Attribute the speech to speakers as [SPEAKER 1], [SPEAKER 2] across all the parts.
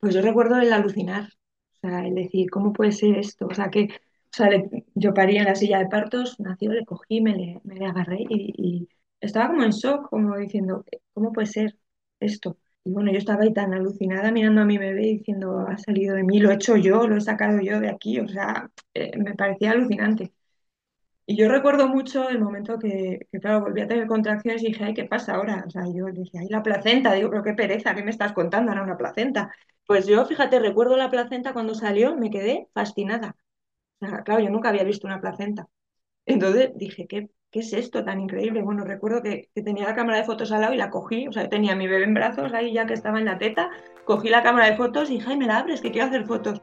[SPEAKER 1] Pues yo recuerdo el alucinar, o sea, el decir, ¿cómo puede ser esto? O sea, que o sea, yo parí en la silla de partos, nació, le cogí, me le, me le agarré y, estaba como en shock, como diciendo, ¿cómo puede ser esto? Y bueno, yo estaba ahí tan alucinada mirando a mi bebé diciendo, ha salido de mí, lo he hecho yo, lo he sacado yo de aquí, o sea, eh, me parecía alucinante. Y yo recuerdo mucho el momento que, claro, volví a tener contracciones y dije, ay, ¿qué pasa ahora? O sea, yo dije, ay, la placenta, digo, pero qué pereza, ¿qué me estás contando? Ahora una placenta. Pues yo, fíjate, recuerdo la placenta cuando salió, me quedé fascinada. Claro, yo nunca había visto una placenta. Entonces dije, ¿qué, qué es esto tan increíble? Bueno, recuerdo que, que tenía la cámara de fotos al lado y la cogí, o sea, tenía a mi bebé en brazos ahí ya que estaba en la teta, cogí la cámara de fotos y dije, ay, me la abres, que quiero hacer fotos.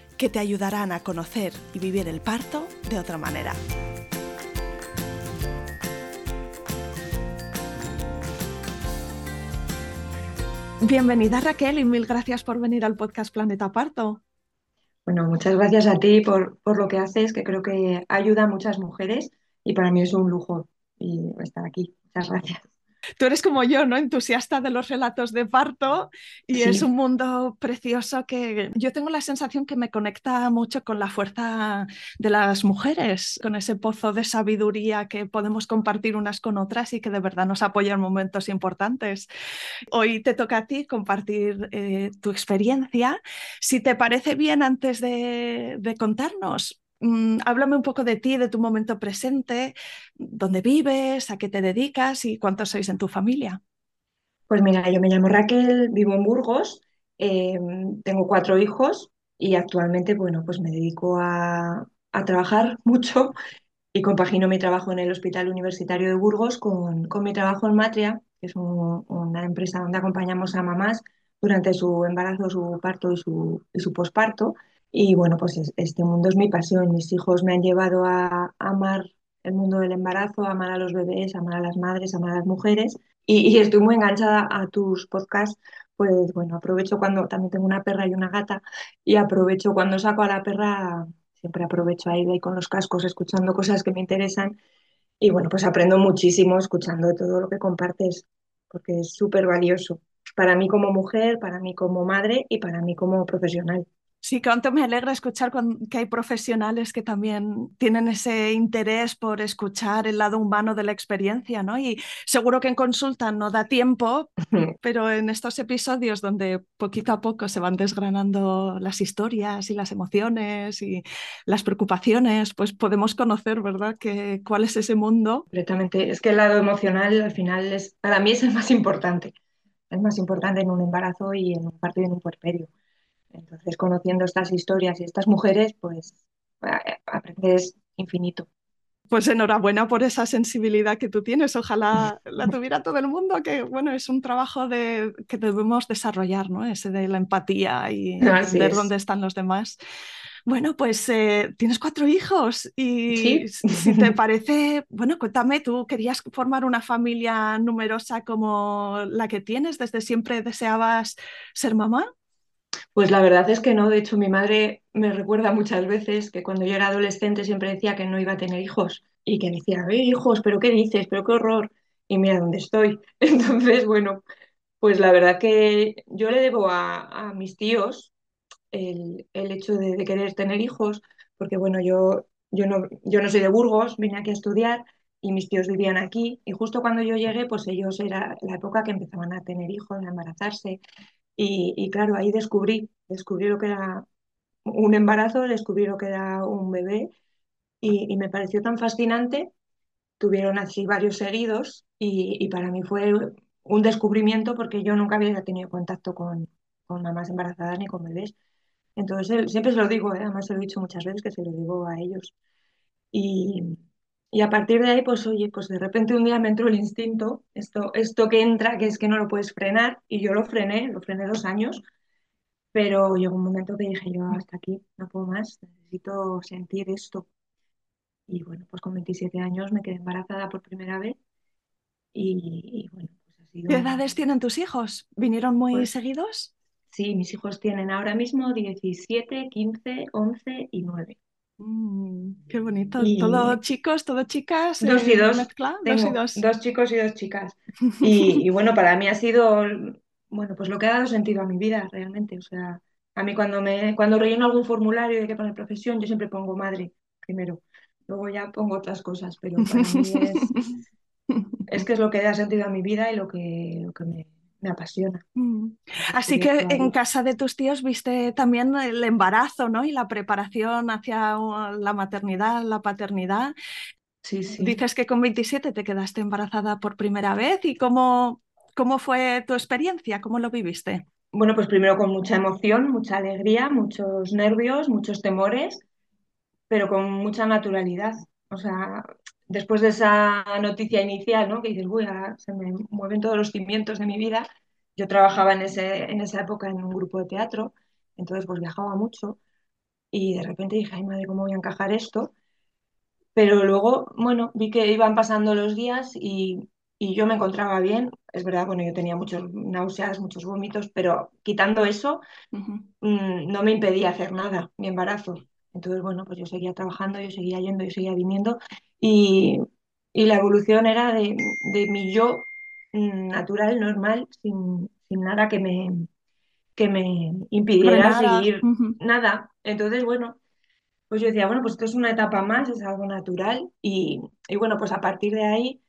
[SPEAKER 2] que te ayudarán a conocer y vivir el parto de otra manera. Bienvenida Raquel y mil gracias por venir al podcast Planeta Parto.
[SPEAKER 1] Bueno, muchas gracias a ti por, por lo que haces, que creo que ayuda a muchas mujeres y para mí es un lujo estar aquí. Muchas gracias.
[SPEAKER 2] Tú eres como yo, ¿no? Entusiasta de los relatos de parto y
[SPEAKER 1] Sí.
[SPEAKER 2] es un mundo precioso que yo tengo la sensación que me conecta mucho con la fuerza de las mujeres, con ese pozo de sabiduría que podemos compartir unas con otras y que de verdad nos apoya en momentos importantes. Hoy te toca a ti compartir eh, tu experiencia. Si te parece bien, antes de, de contarnos, mm, háblame un poco de ti, de tu momento presente, dónde vives, a qué te dedicas y cuántos sois en tu familia.
[SPEAKER 1] Pues mira, yo me llamo Raquel, vivo en Burgos, eh, tengo cuatro hijos y actualmente, bueno, pues me dedico a, a trabajar mucho y compagino mi trabajo en el Hospital Universitario de Burgos con, con mi trabajo en Matria, que es un- una empresa donde acompañamos a mamás durante su embarazo, su parto y su, y su posparto. Y bueno, pues es- este mundo es mi pasión. Mis hijos me han llevado a amar el mundo del embarazo, a amar a los bebés, a amar a las madres, a amar a las mujeres. Y, y estoy muy enganchada a tus podcasts. Pues bueno, aprovecho cuando también tengo una perra y una gata y aprovecho cuando saco a la perra Siempre aprovecho ahí, ahí con los cascos, escuchando cosas que me interesan. Y bueno, pues aprendo muchísimo escuchando todo lo que compartes, porque es súper valioso para mí como mujer, para mí como madre y para mí como profesional.
[SPEAKER 2] Sí, cuánto me alegra escuchar que hay profesionales que también tienen ese interés por escuchar el lado humano de la experiencia, ¿no? Y seguro que en consulta no da tiempo, pero en estos episodios donde poquito a poco se van desgranando las historias y las emociones y las preocupaciones, pues podemos conocer, ¿verdad?, que, cuál es ese mundo.
[SPEAKER 1] Completamente. Es que el lado emocional al final es, para mí es el más importante. Es más importante en un embarazo y en un parto y en un puerperio. Entonces, conociendo estas historias y estas mujeres, pues eh, aprendes infinito.
[SPEAKER 2] Pues enhorabuena por esa sensibilidad que tú tienes. Ojalá la tuviera todo el mundo, que bueno, es un trabajo de, que debemos desarrollar, ¿no? Ese de la empatía y entender
[SPEAKER 1] es.
[SPEAKER 2] dónde están los demás. Bueno, pues eh, tienes cuatro hijos y
[SPEAKER 1] Sí.
[SPEAKER 2] si te parece, bueno, cuéntame, ¿tú querías formar una familia numerosa como la que tienes? ¿Desde siempre deseabas ser mamá?
[SPEAKER 1] Pues la verdad es que no. De hecho, mi madre me recuerda muchas veces que cuando yo era adolescente siempre decía que no iba a tener hijos y que decía, "Eh, hijos, pero ¿qué dices? Pero qué horror. Y mira dónde estoy. Entonces, bueno, pues la verdad que yo le debo a, mis tíos el, hecho de, de querer tener hijos, porque bueno, yo, yo no, yo no soy de Burgos, vine aquí a estudiar y mis tíos vivían aquí y justo cuando yo llegué, pues ellos era la época que empezaban a tener hijos, a embarazarse y, y claro, ahí descubrí, descubrí lo que era un embarazo, descubrí lo que era un bebé y, y me pareció tan fascinante. Tuvieron así varios seguidos y, y para mí fue un descubrimiento porque yo nunca había tenido contacto con, con mamás embarazadas ni con bebés. Entonces, siempre se lo digo, ¿eh? además se lo he dicho muchas veces que se lo digo a ellos. Y, y a partir de ahí, pues oye, pues de repente un día me entró el instinto, esto, esto que entra, que es que no lo puedes frenar, y yo lo frené, lo frené dos años, pero llegó un momento que dije yo, hasta aquí, no puedo más, necesito sentir esto. Y bueno, pues con 27 años me quedé embarazada por primera vez y, y bueno, pues ha sido...
[SPEAKER 2] ¿Qué edades tienen tus hijos? ¿Vinieron muy
[SPEAKER 1] Pues
[SPEAKER 2] seguidos?
[SPEAKER 1] sí, mis hijos tienen ahora mismo 17, 15, 11 y 9.
[SPEAKER 2] Mm, qué bonito. ¿Todo
[SPEAKER 1] Y
[SPEAKER 2] chicos, todo chicas?
[SPEAKER 1] dos y
[SPEAKER 2] eh,
[SPEAKER 1] dos,
[SPEAKER 2] mezcla, dos y dos.
[SPEAKER 1] dos chicos y dos chicas. Y, y bueno, para mí ha sido, bueno, pues lo que ha dado sentido a mi vida realmente. O sea, a mí cuando me, cuando relleno algún formulario de que poner profesión, yo siempre pongo madre primero. Luego ya pongo otras cosas, pero para mí es, es que es lo que da sentido a mi vida y lo que, lo que me, me apasiona.
[SPEAKER 2] Mm. Así que en casa de tus tíos viste también el embarazo, ¿no? Y la preparación hacia la maternidad, la paternidad.
[SPEAKER 1] Sí, sí.
[SPEAKER 2] Dices que con 27 te quedaste embarazada por primera vez y cómo, cómo fue tu experiencia, cómo lo viviste.
[SPEAKER 1] Bueno, pues primero con mucha emoción, mucha alegría, muchos nervios, muchos temores, pero con mucha naturalidad. O sea, después de esa noticia inicial, ¿no? Que dices, uy, se me mueven todos los cimientos de mi vida. Yo trabajaba en ese, en esa época en un grupo de teatro, entonces pues viajaba mucho y de repente dije, ay madre, ¿cómo voy a encajar esto? Pero luego, bueno, vi que iban pasando los días y, y yo me encontraba bien. Es verdad, bueno, yo tenía muchos náuseas, muchos vómitos, pero quitando eso mm, no me impedía hacer nada, mi embarazo. Entonces, bueno, pues yo seguía trabajando, yo seguía yendo, yo seguía viniendo y, y la evolución era de, de mi yo mm, natural, normal, sin, sin nada que me, que me impidiera
[SPEAKER 2] Frenara.
[SPEAKER 1] seguir nada. Entonces, bueno, pues yo decía, bueno, pues esto es una etapa más, es algo natural y, y bueno, pues a partir de ahí,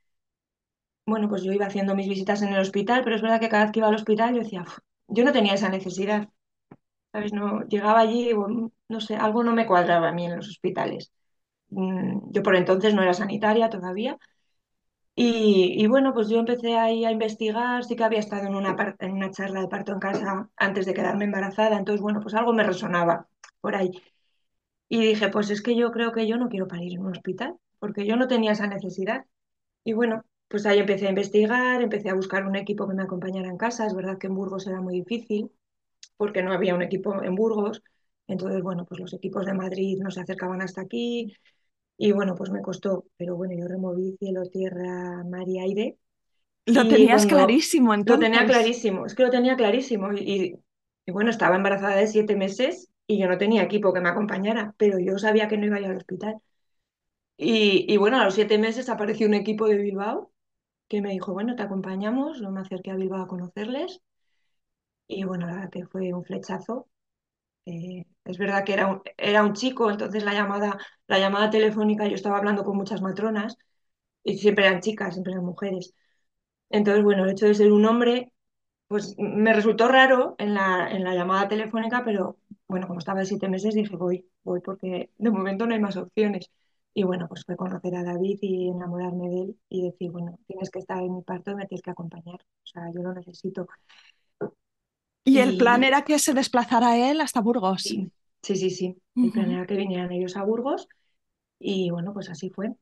[SPEAKER 1] bueno, pues yo iba haciendo mis visitas en el hospital, pero es verdad que cada vez que iba al hospital yo decía, "Uf, yo no tenía esa necesidad. ¿sabes? No, llegaba allí, no sé, algo no me cuadraba a mí en los hospitales. Mm, Yo por entonces no era sanitaria todavía. Y, bueno, pues yo empecé ahí a investigar, sí que había estado en una, en una charla de parto en casa antes de quedarme embarazada, entonces bueno, pues algo me resonaba por ahí. Y dije, pues es que yo creo que yo no quiero parir en un hospital, porque yo no tenía esa necesidad. Y bueno, pues ahí empecé a investigar, empecé a buscar un equipo que me acompañara en casa. Es verdad que en Burgos era muy difícil porque no había un equipo en Burgos. Entonces, bueno, pues los equipos de Madrid no se acercaban hasta aquí y bueno, pues me costó, pero bueno, yo removí cielo, tierra, mar y aire
[SPEAKER 2] Lo
[SPEAKER 1] y
[SPEAKER 2] tenías clarísimo
[SPEAKER 1] lo tenía
[SPEAKER 2] entonces.
[SPEAKER 1] clarísimo, es que lo tenía clarísimo y, y bueno, estaba embarazada de siete meses y yo no tenía equipo que me acompañara, pero yo sabía que no iba a ir al hospital. Y, y bueno, a los siete meses apareció un equipo de Bilbao que me dijo, bueno, te acompañamos, yo me acerqué a Bilbao a conocerles y bueno, la verdad que fue un flechazo Eh, es verdad que era un, era un chico, entonces la llamada, la llamada telefónica, yo estaba hablando con muchas matronas y siempre eran chicas, siempre eran mujeres. Entonces, bueno, el hecho de ser un hombre, pues me resultó raro en la, en la llamada telefónica, pero bueno, como estaba de siete meses, dije, voy, voy, porque de momento no hay más opciones. Y bueno, pues fue conocer a David y enamorarme de él y decir, bueno, tienes que estar en mi parto, me tienes que acompañar. O sea, yo lo necesito.
[SPEAKER 2] Y el plan era que se desplazara él hasta Burgos.
[SPEAKER 1] sí, sí, sí, sí. El plan era que vinieran ellos a Burgos Y bueno, pues así fue,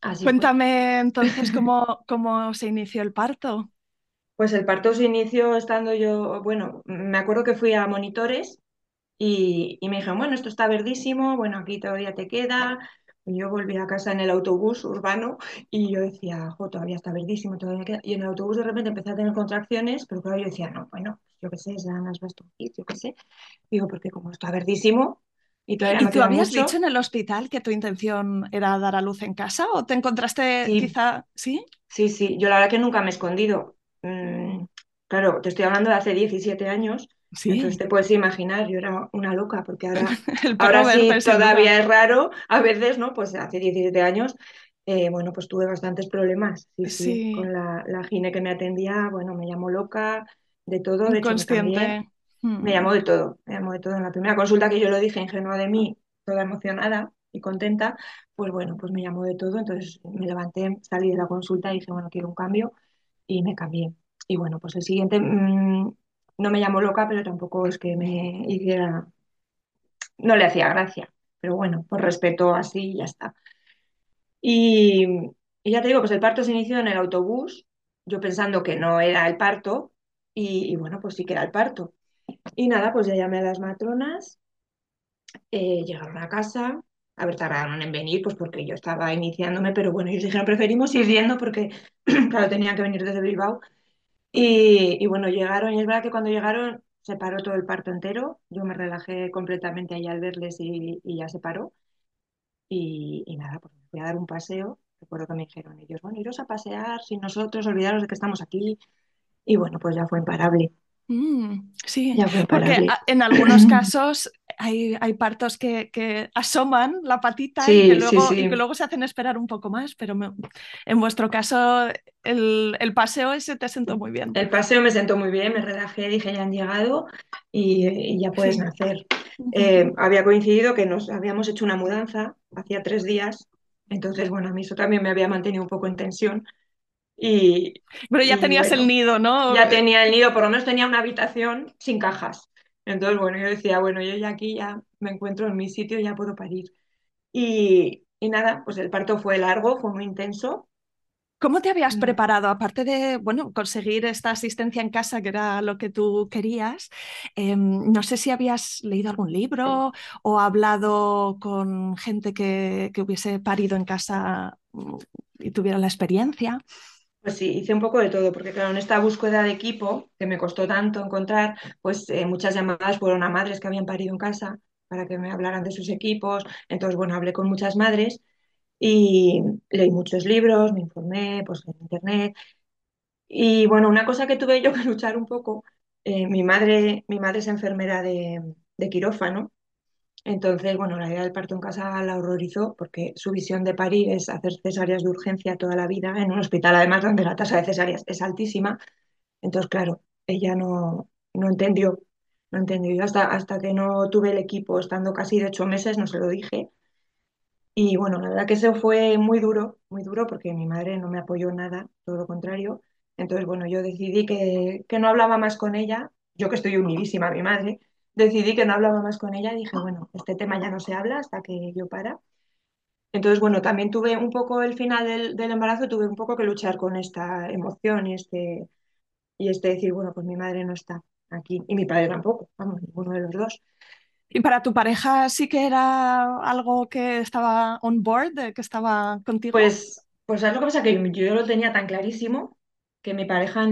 [SPEAKER 1] así fue.
[SPEAKER 2] Cuéntame entonces cómo, cómo se inició el parto.
[SPEAKER 1] Pues el parto se inició estando yo, bueno, me acuerdo que fui a monitores y, y me dijeron, bueno, esto está verdísimo, bueno, aquí todavía te queda. Y yo volví a casa en el autobús urbano y yo decía, jo, todavía está verdísimo, todavía queda. Y en el autobús de repente empecé a tener contracciones, pero claro, yo decía, no, bueno, yo qué sé, serán las vastungitis, yo qué sé. Digo, porque como está verdísimo y todavía
[SPEAKER 2] ¿Y
[SPEAKER 1] me
[SPEAKER 2] tú habías dicho en el hospital que tu intención era dar a luz en casa o te encontraste
[SPEAKER 1] sí,
[SPEAKER 2] quizá, sí?
[SPEAKER 1] Sí, sí, yo la verdad que nunca me he escondido. Mm, claro, te estoy hablando de hace 17 años, entonces
[SPEAKER 2] Sí,
[SPEAKER 1] te puedes imaginar, yo era una loca, porque ahora,
[SPEAKER 2] el
[SPEAKER 1] ahora sí todavía es raro, a veces, ¿no? Pues hace 17 años, eh, bueno, pues tuve bastantes problemas, sí, sí,
[SPEAKER 2] Sí,
[SPEAKER 1] con la, la gine que me atendía, bueno, me llamó loca, de todo, de me
[SPEAKER 2] inconsciente.
[SPEAKER 1] me
[SPEAKER 2] Mm.
[SPEAKER 1] llamó de todo, me llamó de todo. En la primera consulta que yo lo dije, ingenua de mí, toda emocionada y contenta, pues bueno, pues me llamó de todo. Entonces me levanté, salí de la consulta y dije, bueno, quiero un cambio y me cambié. Y bueno, pues el siguiente, mm, no me llamo loca, pero tampoco es que me hiciera, no le hacía gracia. Pero bueno, por respeto así y ya está. Y, y ya te digo, pues el parto se inició en el autobús, yo pensando que no era el parto, y, bueno, pues sí que era el parto. Y nada, pues ya llamé a las matronas, eh, llegaron a casa, a ver, tardaron en venir, pues porque yo estaba iniciándome, pero bueno, ellos dijeron, preferimos ir yendo porque, claro, tenían que venir desde Bilbao. Y, bueno, llegaron, y es verdad que cuando llegaron se paró todo el parto entero, yo me relajé completamente ahí al verles y, ya se paró. Y, y nada, pues fui a dar un paseo. Recuerdo que me dijeron ellos, bueno, iros a pasear sin nosotros, olvidaros de que estamos aquí. Y bueno, pues ya fue imparable.
[SPEAKER 2] Mm, sí,
[SPEAKER 1] Ya fue
[SPEAKER 2] porque
[SPEAKER 1] imparable.
[SPEAKER 2] a- en algunos casos hay, hay partos que, que asoman la patita y que
[SPEAKER 1] Sí, sí,
[SPEAKER 2] luego, y que
[SPEAKER 1] sí.
[SPEAKER 2] luego se hacen esperar un poco más, pero me- en vuestro caso el, el paseo ese te sentó muy bien.
[SPEAKER 1] El paseo me sentó muy bien, me relajé, dije ya han llegado y, y ya puedes
[SPEAKER 2] Sí.
[SPEAKER 1] nacer. Eh, había coincidido que nos habíamos hecho una mudanza hacía tres días, entonces bueno, a mí eso también me había mantenido un poco en tensión y,
[SPEAKER 2] Pero ya
[SPEAKER 1] y
[SPEAKER 2] tenías el nido, ¿no?
[SPEAKER 1] ya tenía el nido, por lo menos tenía una habitación sin cajas. Entonces bueno, yo decía, bueno, yo ya aquí ya me encuentro en mi sitio, ya puedo parir. Y, y nada, pues el parto fue largo, fue muy intenso.
[SPEAKER 2] ¿Cómo te habías
[SPEAKER 1] Mm,
[SPEAKER 2] preparado? Aparte de, bueno, conseguir esta asistencia en casa, que era lo que tú querías, em, no sé si habías leído algún libro o hablado con gente que, que hubiese parido en casa mm, y tuviera la experiencia.
[SPEAKER 1] Pues sí, hice un poco de todo, porque claro, en esta búsqueda de equipo, que me costó tanto encontrar, pues eh, muchas llamadas fueron a madres que habían parido en casa para que me hablaran de sus equipos. Entonces, bueno, hablé con muchas madres y leí muchos libros, me informé pues, en internet. Y bueno, una cosa que tuve yo que luchar un poco, eh, mi madre, mi madre es enfermera de quirófano entonces, bueno, la idea del parto en casa la horrorizó porque su visión de parir es hacer cesáreas de urgencia toda la vida en un hospital, además donde la tasa de cesáreas es altísima. Entonces, claro, ella no, no entendió, no entendió. Yo hasta, hasta que no tuve el equipo, estando casi de ocho meses, no se lo dije. Y bueno, la verdad que eso fue muy duro, muy duro porque mi madre no me apoyó nada, todo lo contrario. Entonces, bueno, yo decidí que, que no hablaba más con ella, yo que estoy unidísima a mi madre, decidí que no hablaba más con ella y dije, bueno, este tema ya no se habla hasta que yo para. Entonces, bueno, también tuve un poco el final del, del embarazo, tuve un poco que luchar con esta emoción y este, y este decir, bueno, pues mi madre no está aquí y mi padre tampoco, vamos, ninguno de los dos.
[SPEAKER 2] ¿Y para tu pareja sí que era algo que estaba on board, que estaba contigo?
[SPEAKER 1] Pues, pues ¿sabes lo que pasa? Que yo lo tenía tan clarísimo que mi pareja,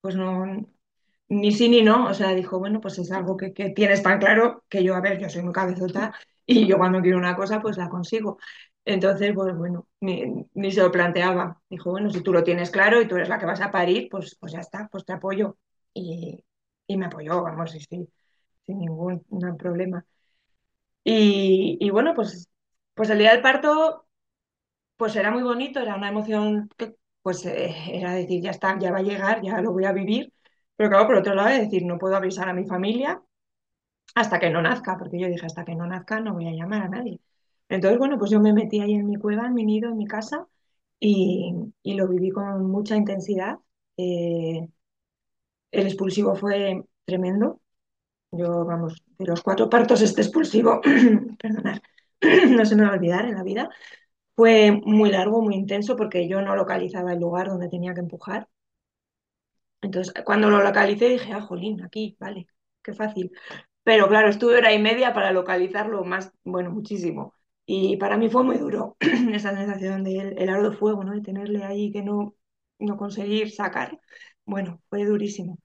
[SPEAKER 1] pues no, ni sí ni no, o sea, dijo, bueno, pues es algo que, que tienes tan claro que yo, a ver, yo soy muy cabezota y yo cuando quiero una cosa, pues la consigo. Entonces, pues bueno, ni, ni se lo planteaba. Dijo, bueno, si tú lo tienes claro y tú eres la que vas a parir, pues, pues ya está, pues te apoyo. Y, y me apoyó, vamos, sí, sí, sin ningún problema. Y, y bueno, pues, pues el día del parto pues era muy bonito, era una emoción que pues eh, era decir, ya está, ya va a llegar, ya lo voy a vivir. Pero claro, por otro lado, es decir, no puedo avisar a mi familia hasta que no nazca, porque yo dije, hasta que no nazca no voy a llamar a nadie. Entonces, bueno, pues yo me metí ahí en mi cueva, en mi nido, en mi casa, y, y lo viví con mucha intensidad. Eh, el expulsivo fue tremendo. Yo, vamos, de los cuatro partos, este expulsivo, perdonad, no se me va a olvidar en la vida. Fue muy largo, muy intenso, porque yo no localizaba el lugar donde tenía que empujar. Entonces, cuando lo localicé, dije, ah, jolín, aquí, vale, qué fácil. Pero claro, estuve hora y media para localizarlo más, bueno, muchísimo. Y para mí fue muy duro esa sensación del el aro de fuego, ¿no? De tenerle ahí que no, no conseguir sacar. Bueno, fue durísimo.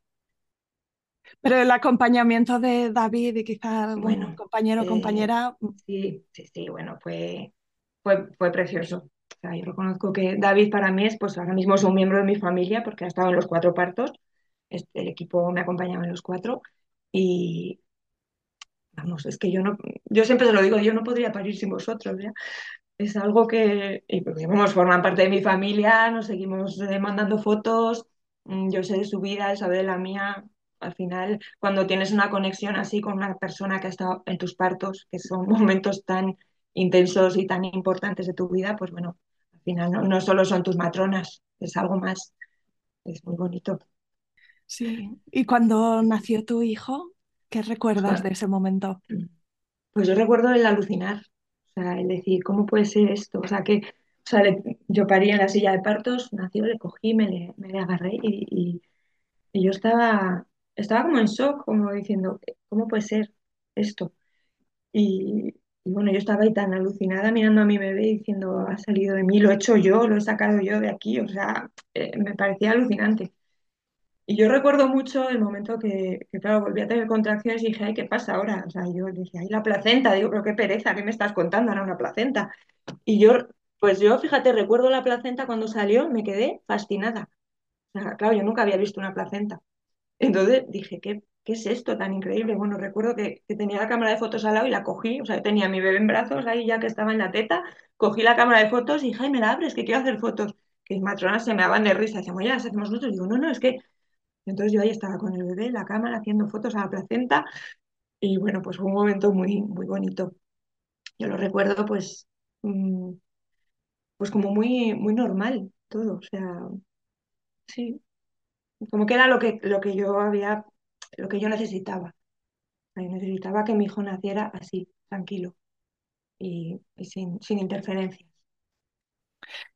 [SPEAKER 2] Pero el acompañamiento de David y quizá, bueno, compañero o
[SPEAKER 1] eh,
[SPEAKER 2] compañera,
[SPEAKER 1] sí, sí, sí, bueno, fue, fue, fue precioso. Sea, yo reconozco que David para mí es, pues ahora mismo es un miembro de mi familia porque ha estado en los cuatro partos. El equipo me acompañaba en los cuatro y vamos, es que yo no, yo siempre se lo digo, yo no podría parir sin vosotros. Es algo que, y porque vamos, forman parte de mi familia, nos seguimos eh, mandando fotos, mm, yo sé de su vida, él sabe de la mía. Al final, cuando tienes una conexión así con una persona que ha estado en tus partos, que son momentos tan intensos y tan importantes de tu vida, pues bueno, final no, no solo son tus matronas, es algo más, es muy bonito.
[SPEAKER 2] Sí. ¿Y cuando nació tu hijo, qué recuerdas de ese momento?
[SPEAKER 1] Pues yo recuerdo el alucinar, o sea, el decir, ¿cómo puede ser esto? O sea, que, o sea, le- yo parí en la silla de partos, nació, le cogí, me le, me le agarré y, y- y yo estaba, estaba como en shock, como diciendo, ¿cómo puede ser esto? Y, y bueno, yo estaba ahí tan alucinada mirando a mi bebé diciendo, ha salido de mí, lo he hecho yo, lo he sacado yo de aquí, o sea, eh, me parecía alucinante. Y yo recuerdo mucho el momento que, claro, volví a tener contracciones y dije, ay, ¿qué pasa ahora? O sea, yo dije, ay, la placenta, digo, pero qué pereza, ¿qué me estás contando? Ahora una placenta. Y yo, pues yo, fíjate, recuerdo la placenta cuando salió, me quedé fascinada. O sea, claro, yo nunca había visto una placenta. Entonces dije, ¿qué, qué es esto tan increíble? Bueno, recuerdo que, que tenía la cámara de fotos al lado y la cogí, o sea, tenía a mi bebé en brazos ahí ya que estaba en la teta, cogí la cámara de fotos y dije, me la abres, que quiero hacer fotos. Que mis matronas se me daban de risa, decían, oye, las hacemos nosotros. Digo, no, no, es que entonces yo ahí estaba con el bebé, la cámara, haciendo fotos a la placenta y bueno, pues fue un momento muy, muy bonito. Yo lo recuerdo pues, mm, pues como muy, muy normal todo, o sea, sí, como que era lo que, lo que yo había, lo que yo necesitaba. Yo necesitaba que mi hijo naciera así, tranquilo y, y sin, sin interferencias.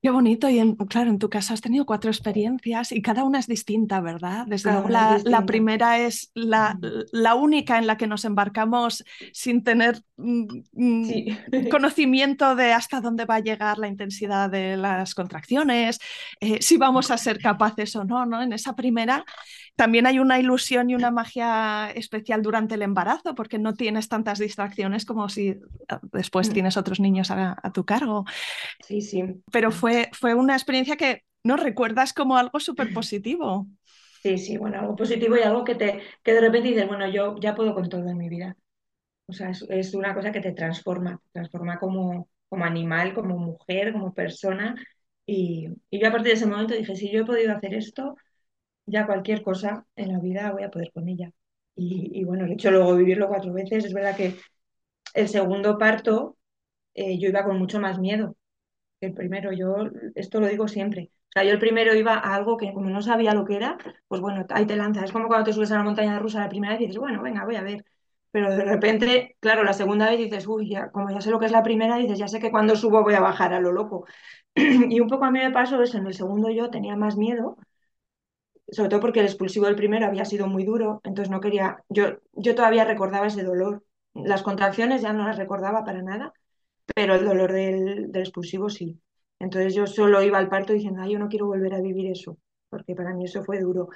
[SPEAKER 2] Qué bonito. Y en- claro, en tu caso has tenido cuatro experiencias y cada una es distinta, ¿verdad? Desde luego la, primera es la, la única en la que nos embarcamos sin tener mm, mm,
[SPEAKER 1] Sí,
[SPEAKER 2] conocimiento de hasta dónde va a llegar la intensidad de las contracciones, eh, si vamos a ser capaces o no, ¿no? En esa primera también hay una ilusión y una magia especial durante el embarazo porque no tienes tantas distracciones como si eh, después
[SPEAKER 1] Mm,
[SPEAKER 2] tienes otros niños a, a tu cargo
[SPEAKER 1] sí, sí.
[SPEAKER 2] pero fue, fue una experiencia que no recuerdas como algo súper positivo.
[SPEAKER 1] Sí, sí, bueno, algo positivo y algo que te, que de repente dices, bueno, yo ya puedo con todo en mi vida. O sea, es, es una cosa que te transforma, te transforma como, como animal, como mujer, como persona. Y, y yo a partir de ese momento dije, si yo he podido hacer esto, ya cualquier cosa en la vida voy a poder con ella. Y, bueno, de hecho luego vivirlo cuatro veces, es verdad que el segundo parto eh, yo iba con mucho más miedo que el primero. Yo esto lo digo siempre. O sea, yo el primero iba a algo que como no sabía lo que era, pues bueno, ahí te lanzas. Es como cuando te subes a la montaña rusa la primera vez y dices, bueno, venga, voy a ver. Pero de repente, claro, la segunda vez dices, uy, ya, como ya sé lo que es la primera, dices, ya sé que cuando subo voy a bajar a lo loco. Y un poco a mí me pasó eso, en el segundo yo tenía más miedo, sobre todo porque el expulsivo del primero había sido muy duro, entonces no quería, yo, yo todavía recordaba ese dolor. Las contracciones ya no las recordaba para nada, pero el dolor del, del expulsivo sí. Entonces yo solo iba al parto diciendo, ay, yo no quiero volver a vivir eso, porque para mí eso fue duro.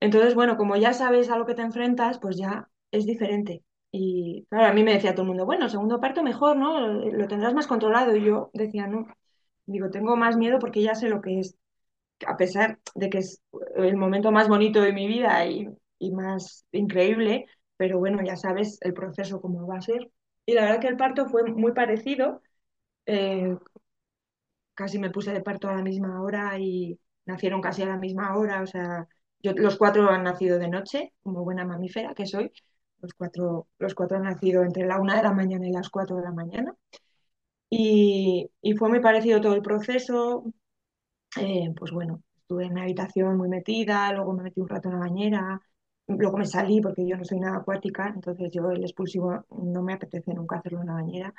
[SPEAKER 1] Entonces, bueno, como ya sabes a lo que te enfrentas, pues ya es diferente. Y claro, a mí me decía todo el mundo, bueno, segundo parto mejor, ¿no? Lo tendrás más controlado. Y yo decía, no, digo, tengo más miedo porque ya sé lo que es, a pesar de que es el momento más bonito de mi vida y, y más increíble, pero bueno, ya sabes el proceso cómo va a ser. Y la verdad que el parto fue muy parecido. eh, casi me puse de parto a la misma hora y nacieron casi a la misma hora. O sea, yo, los cuatro han nacido de noche, como buena mamífera que soy. Los cuatro, los cuatro han nacido entre la una de la mañana y las cuatro de la mañana. Y, y fue muy parecido todo el proceso. Eh, pues bueno, estuve en mi habitación muy metida, luego me metí un rato en la bañera, luego me salí porque yo no soy nada acuática, entonces yo el expulsivo no me apetece nunca hacerlo en la bañera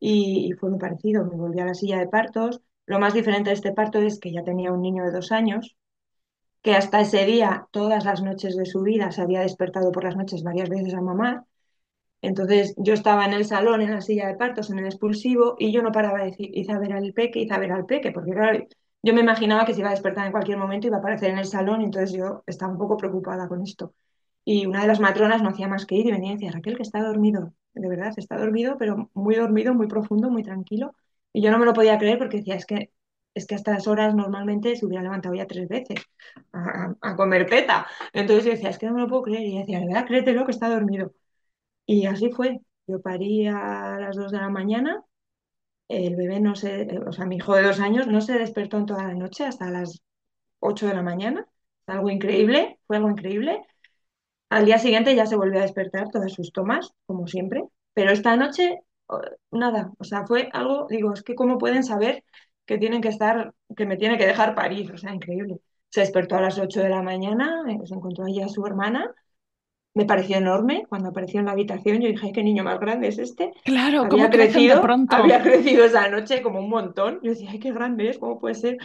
[SPEAKER 1] y, y fue muy parecido. Me volví a la silla de partos. Lo más diferente de este parto es que ya tenía un niño de dos años, que hasta ese día, todas las noches de su vida, se había despertado por las noches varias veces a mamar. Entonces yo estaba en el salón, en la silla de partos, en el expulsivo, y yo no paraba de decir, ver al peque, ver al peque, porque claro, yo me imaginaba que se iba a despertar en cualquier momento y iba a aparecer en el salón, entonces yo estaba un poco preocupada con esto. Y una de las matronas no hacía más que ir y venía y decía, Raquel, que está dormido. De verdad, está dormido, pero muy dormido, muy profundo, muy tranquilo. Y yo no me lo podía creer porque decía, es que, es que a estas horas normalmente se hubiera levantado ya tres veces a, a- comer teta. Entonces yo decía, es que no me lo puedo creer. Y decía, de verdad, créetelo que está dormido. Y así fue. Yo parí a las dos de la mañana. El bebé no se, o sea, mi hijo de dos años no se despertó en toda la noche hasta las ocho de la mañana. Algo increíble, fue algo increíble. Al día siguiente ya se volvió a despertar todas sus tomas, como siempre, pero esta noche nada, o sea, fue algo, digo, es que cómo pueden saber que tienen que estar, que me tiene que dejar parir, o sea, increíble. Se despertó a las 8 de la mañana, eh, se encontró allí a su hermana. Me pareció enorme cuando apareció en la habitación. Yo dije, "Ay, qué niño más grande es este.
[SPEAKER 2] Claro,
[SPEAKER 1] Había
[SPEAKER 2] cómo crecen de
[SPEAKER 1] crecido,
[SPEAKER 2] pronto.
[SPEAKER 1] había crecido esa noche como un montón. Yo decía, ay, qué grande es, ¿cómo puede ser?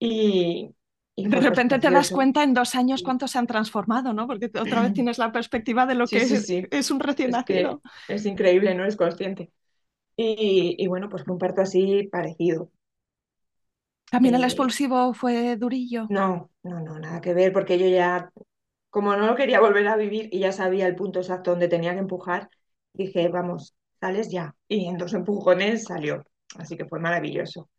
[SPEAKER 1] Y, y
[SPEAKER 2] De
[SPEAKER 1] pues
[SPEAKER 2] repente te das cuenta en dos años cuánto se han transformado, ¿no? Porque otra vez tienes la perspectiva de lo
[SPEAKER 1] Sí,
[SPEAKER 2] que
[SPEAKER 1] sí,
[SPEAKER 2] es,
[SPEAKER 1] sí.
[SPEAKER 2] es un recién
[SPEAKER 1] Es
[SPEAKER 2] nacido.
[SPEAKER 1] es increíble, no es consciente. Y, y bueno, pues fue un parto así parecido.
[SPEAKER 2] También el
[SPEAKER 1] Eh,
[SPEAKER 2] expulsivo fue durillo.
[SPEAKER 1] no, no, no, nada que ver, porque yo ya, como no lo quería volver a vivir y ya sabía el punto exacto donde tenía que empujar, dije, vamos, sales ya. Y en dos empujones salió. Así que fue maravilloso.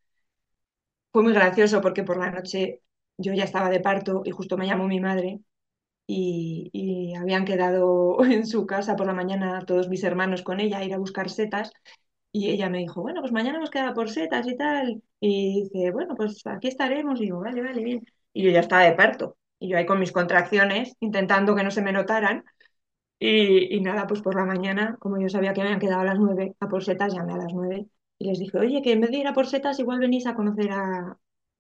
[SPEAKER 1] Fue muy gracioso porque por la noche yo ya estaba de parto y justo me llamó mi madre y, y habían quedado en su casa por la mañana todos mis hermanos con ella a ir a buscar setas y ella me dijo, bueno, pues mañana hemos quedado por setas y tal. Y dice, bueno, pues aquí estaremos. Y digo, vale, vale, bien. Y yo ya estaba de parto. Y yo ahí con mis contracciones, intentando que no se me notaran. Y, nada, pues por la mañana, como yo sabía que habían quedado a las nueve a por setas, llamé a las nueve y les dije, oye, que en vez de ir a por setas, igual venís a conocer a,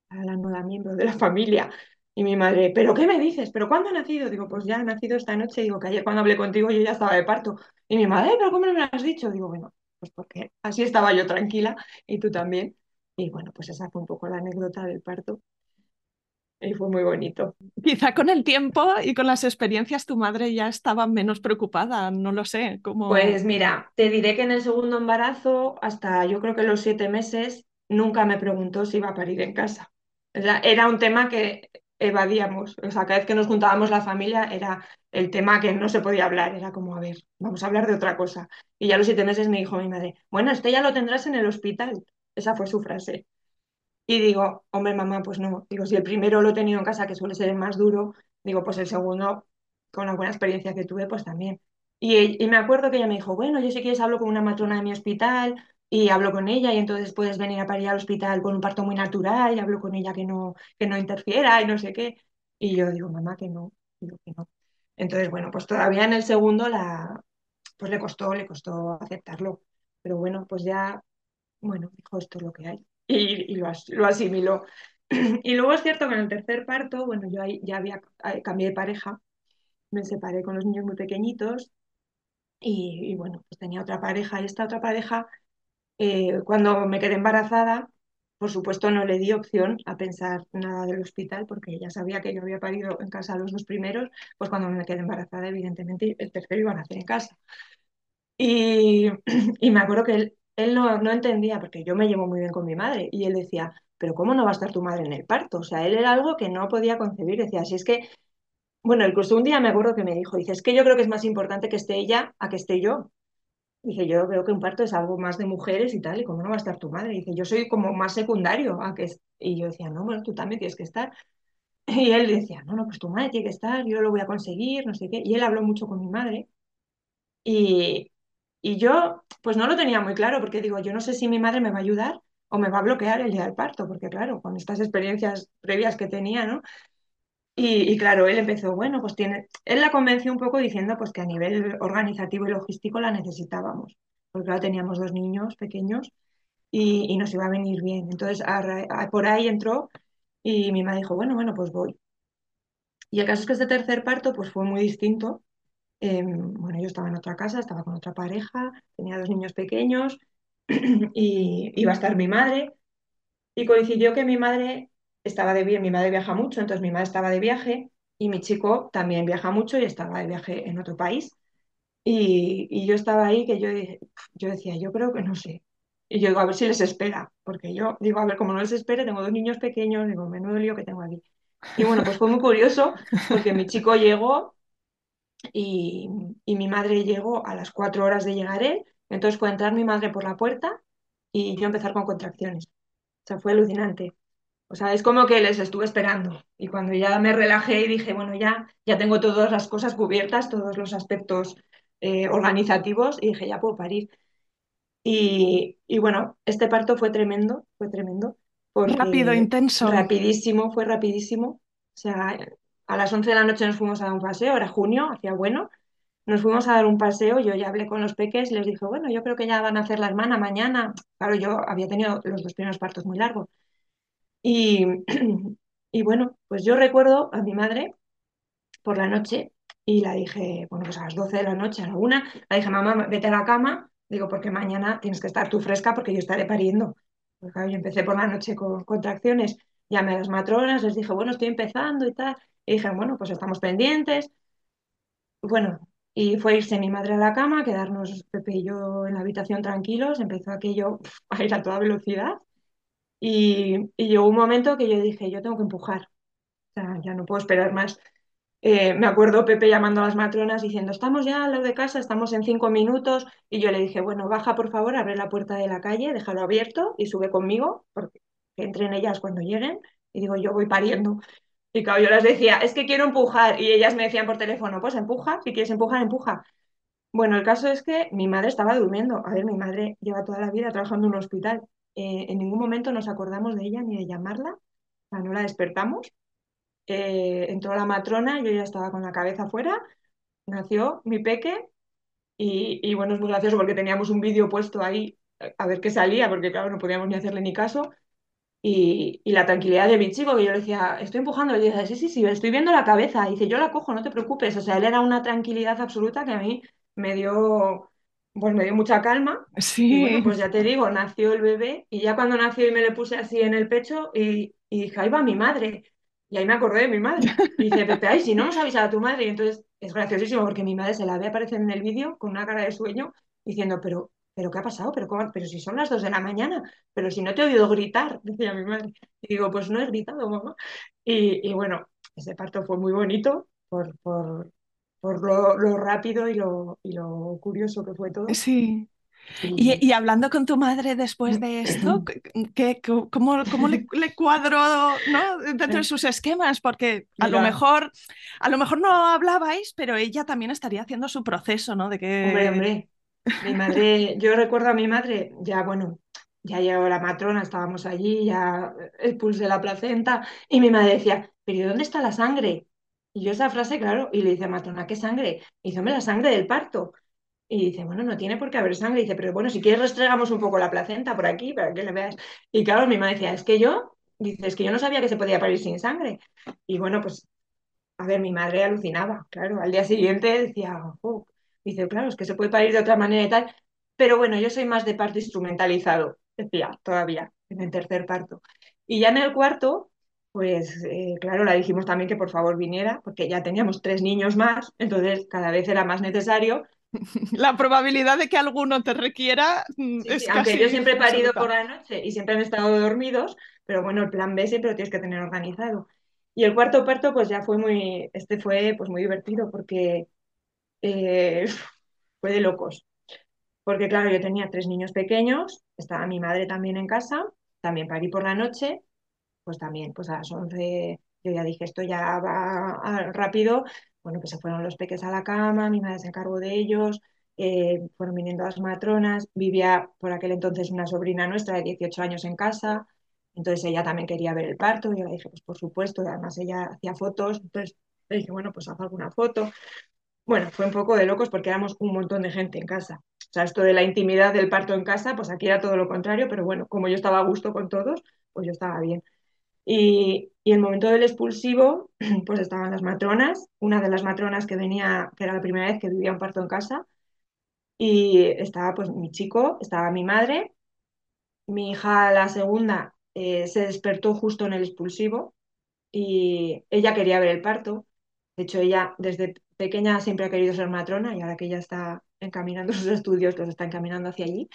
[SPEAKER 1] a la nueva miembro de la familia. Y mi madre, ¿pero qué me dices? ¿Pero cuándo ha nacido? Digo, pues ya ha nacido esta noche. Digo, que ayer cuando hablé contigo yo ya estaba de parto. Y mi madre, ¿pero cómo no me lo has dicho? Digo, bueno, pues porque así estaba yo tranquila y tú también. Y bueno, pues esa fue un poco la anécdota del parto y fue muy bonito.
[SPEAKER 2] Quizá con el tiempo y con las experiencias tu madre ya estaba menos preocupada, no lo sé, como...
[SPEAKER 1] Pues mira, te diré que en el segundo embarazo, hasta yo creo que los siete meses, nunca me preguntó si iba a parir en casa. Era un tema que evadíamos. O sea, cada vez que nos juntábamos la familia era el tema que no se podía hablar. Era como, a ver, vamos a hablar de otra cosa. Y ya a los siete meses me dijo mi madre, bueno, esto ya lo tendrás en el hospital. Esa fue su frase. Y digo, hombre, mamá, pues no. Digo, si el primero lo he tenido en casa, que suele ser el más duro, digo, pues el segundo, con la buena experiencia que tuve, pues también. Y, y me acuerdo que ella me dijo, bueno, yo si quieres hablo con una matrona de mi hospital y hablo con ella y entonces puedes venir a parir al hospital con un parto muy natural y hablo con ella que no, que no interfiera y no sé qué. Y yo digo, mamá, que no, digo que no. Entonces, bueno, pues todavía en el segundo la, pues le costó, le costó aceptarlo. Pero bueno, pues ya bueno, dijo, esto es lo que hay. Y, lo, as- lo asimiló. Y luego es cierto que en el tercer parto, bueno, yo ahí ya había eh, cambié de pareja, me separé con los niños muy pequeñitos y, y bueno, pues tenía otra pareja y esta otra pareja, eh, cuando me quedé embarazada, por supuesto no le di opción a pensar nada del hospital porque ya sabía que yo había parido en casa los dos primeros, pues cuando me quedé embarazada, evidentemente el tercero iba a nacer en casa. Y, y me acuerdo que él, él no, no entendía, porque yo me llevo muy bien con mi madre, y él decía, pero ¿cómo no va a estar tu madre en el parto? O sea, él era algo que no podía concebir. Decía, si es que, bueno, incluso un día me acuerdo que me dijo, dice, es que yo creo que es más importante que esté ella a que esté yo. Dije, yo veo que un parto es algo más de mujeres y tal, y cómo no va a estar tu madre. Dice, yo soy como más secundario a que... es-". Y yo decía, no, bueno, tú también tienes que estar. Y él decía, no, no, pues tu madre tiene que estar, yo lo voy a conseguir, no sé qué. Y él habló mucho con mi madre. Y, y yo, pues no lo tenía muy claro, porque digo, yo no sé si mi madre me va a ayudar o me va a bloquear el día del parto, porque claro, con estas experiencias previas que tenía, ¿no? Y, claro, él empezó, bueno, pues tiene, él la convenció un poco diciendo pues que a nivel organizativo y logístico la necesitábamos, porque claro, teníamos dos niños pequeños y, y nos iba a venir bien. Entonces, a- por ahí entró y mi madre dijo, bueno, bueno, pues voy. Y el caso es que este tercer parto pues fue muy distinto Eh, bueno, yo estaba en otra casa, estaba con otra pareja, tenía dos niños pequeños y iba a estar mi madre. Y coincidió que mi madre estaba de viaje, mi madre viaja mucho, entonces mi madre estaba de viaje y mi chico también viaja mucho y estaba de viaje en otro país. Y, y yo estaba ahí que yo, yo decía, yo creo que no sé. Y yo digo, a ver si les espera, porque yo digo, a ver, como no les espere, tengo dos niños pequeños, digo, menudo lío que tengo aquí. Y bueno, pues fue muy curioso porque mi chico llegó y, y mi madre llegó a las cuatro horas de llegar él, entonces fue entrar mi madre por la puerta y yo empezar con contracciones. O sea, fue alucinante. O sea, es como que les estuve esperando y cuando ya me relajé y dije, bueno, ya, ya tengo todas las cosas cubiertas, todos los aspectos eh, organizativos y dije, ya puedo parir. Y, y bueno, este parto fue tremendo, fue tremendo,
[SPEAKER 2] Rápido, intenso.
[SPEAKER 1] rapidísimo, fue rapidísimo. O sea, a las 11 de la noche nos fuimos a dar un paseo, era junio, hacía bueno, nos fuimos a dar un paseo, yo ya hablé con los peques, les dije, bueno, yo creo que ya van a hacer la hermana mañana. Claro, yo había tenido los dos primeros partos muy largos. Y, Y bueno, pues yo recuerdo a mi madre por la noche y la dije, bueno, pues a las 12 de la noche, a la una, la dije, mamá, vete a la cama, digo, porque mañana tienes que estar tú fresca porque yo estaré pariendo. Porque claro, yo empecé por la noche con contracciones, llamé a las matronas, les dije, bueno, estoy empezando y tal. Y dijeron, bueno, pues estamos pendientes. Bueno, y fue irse mi madre a la cama, quedarnos Pepe y yo en la habitación tranquilos, empezó aquello a ir a toda velocidad. Y, y llegó un momento que yo dije, yo tengo que empujar, o sea, ya no puedo esperar más. Eh, me acuerdo Pepe llamando a las matronas diciendo, estamos ya al lado de casa, estamos en cinco minutos. Y yo le dije, bueno, baja por favor, abre la puerta de la calle, déjalo abierto y sube conmigo, porque que entren ellas cuando lleguen. Y digo, yo voy pariendo. Y claro, yo les decía, es que quiero empujar. Y ellas me decían por teléfono, pues empuja, si quieres empujar, empuja. Bueno, el caso es que mi madre estaba durmiendo. A ver, mi madre lleva toda la vida trabajando en un hospital. Eh, en ningún momento nos acordamos de ella ni de llamarla. O sea, no la despertamos. Eh, entró la matrona, yo ya estaba con la cabeza afuera. Nació mi peque. Y, y bueno, es muy gracioso porque teníamos un vídeo puesto ahí eh, a ver qué salía, porque claro, no podíamos ni hacerle ni caso. Y, y, la tranquilidad de mi chico, que yo le decía, estoy empujando, y le decía, sí, sí, sí, estoy viendo la cabeza. Y dice, yo la cojo, no te preocupes. O sea, él era una tranquilidad absoluta que a mí me dio, pues me dio mucha calma. Y bueno,
[SPEAKER 2] Sí.
[SPEAKER 1] pues ya te digo, nació el bebé y ya cuando nació y me le puse así en el pecho y, y dije, ahí va mi madre. Y ahí me acordé de mi madre. Y dice, Pepe, ay, si no nos avisado a tu madre. Y entonces es graciosísimo porque mi madre se la ve aparecer en el vídeo con una cara de sueño diciendo, pero, pero ¿qué ha pasado? ¿Pero, cómo? pero si son las dos de la mañana, pero si no te he oído gritar, decía mi madre. Y digo, pues no he gritado, mamá. Y, y bueno, ese parto fue muy bonito por, por, por lo, lo rápido y lo, y lo curioso que fue todo.
[SPEAKER 2] Sí. Y,
[SPEAKER 1] Y
[SPEAKER 2] hablando con tu madre después de esto, ¿qué, cómo, cómo le, le cuadró, ¿no? dentro de sus esquemas? Porque a lo mejor, a lo mejor no hablabais, pero ella también estaría haciendo su proceso, ¿no? De
[SPEAKER 1] hombre,
[SPEAKER 2] que
[SPEAKER 1] hombre, mi madre, yo recuerdo a mi madre, ya bueno, ya llegó la matrona, estábamos allí, ya expulsé la placenta y mi madre decía, pero ¿y dónde está la sangre? Y yo esa frase, claro, y le dice, matrona, ¿qué sangre? Y dice, hombre, la sangre del parto. Y dice, bueno, no tiene por qué haber sangre. Y dice, pero bueno, si quieres restregamos un poco la placenta por aquí para que le veas. Y claro, mi madre decía, es que yo, dice, es que yo no sabía que se podía parir sin sangre. Y bueno, pues, a ver, mi madre alucinaba, claro. Al día siguiente decía, "Oh". Dice, claro, es que se puede parir de otra manera y tal. Pero bueno, yo soy más de parto instrumentalizado, decía, todavía, en el tercer parto. Y ya en el cuarto, pues, eh, claro, la dijimos también que por favor viniera, porque ya teníamos tres niños más, entonces cada vez era más necesario
[SPEAKER 2] la probabilidad de que alguno te requiera mm,
[SPEAKER 1] Sí, sí,
[SPEAKER 2] es
[SPEAKER 1] aunque yo
[SPEAKER 2] casi
[SPEAKER 1] siempre he parido por la noche y siempre han estado dormidos, pero bueno, el plan B siempre lo tienes que tener organizado. Y el cuarto parto, pues ya fue muy, este fue pues muy divertido porque eh, fue de locos. Porque claro, yo tenía tres niños pequeños, estaba mi madre también en casa, también parí por la noche, pues también, pues a las 11 yo ya dije, esto ya va a- rápido. Bueno, pues se fueron los peques a la cama, mi madre se encargó de ellos, eh, fueron viniendo las matronas, vivía por aquel entonces una sobrina nuestra de 18 años en casa, entonces ella también quería ver el parto, yo le dije, pues por supuesto, y además ella hacía fotos, entonces le dije, bueno, pues haz alguna foto. Bueno, fue un poco de locos porque éramos un montón de gente en casa. O sea, esto de la intimidad del parto en casa, pues aquí era todo lo contrario, pero bueno, como yo estaba a gusto con todos, pues yo estaba bien. Y, el momento del expulsivo, pues estaban las matronas, una de las matronas que venía, que era la primera vez que vivía un parto en casa, y estaba pues mi chico, estaba mi madre, mi hija la segunda eh, se despertó justo en el expulsivo y ella quería ver el parto. De hecho, ella desde pequeña siempre ha querido ser matrona y ahora que ella está encaminando sus estudios, los está encaminando hacia allí.